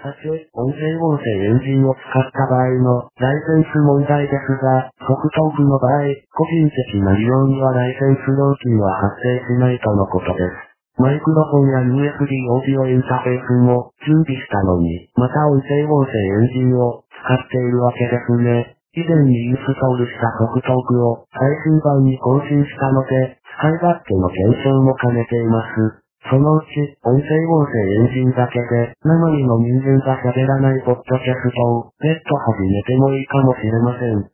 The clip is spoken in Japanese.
さて、音声合成エンジンを使った場合のライセンス問題ですが、ソフトオフの場合、個人的な利用にはライセンス料金は発生しないとのことです。マイクロフォンや USB オーディオインターフェースも準備したのに、また音声合成エンジンを使っているわけですね。以前にインストールしたソフトオフを最新版に更新したので、使い勝手の検証も兼ねています。そのうち、音声合成エンジンだけで、生身の人間が喋らないポッドキャストを、別途始めてもいいかもしれません。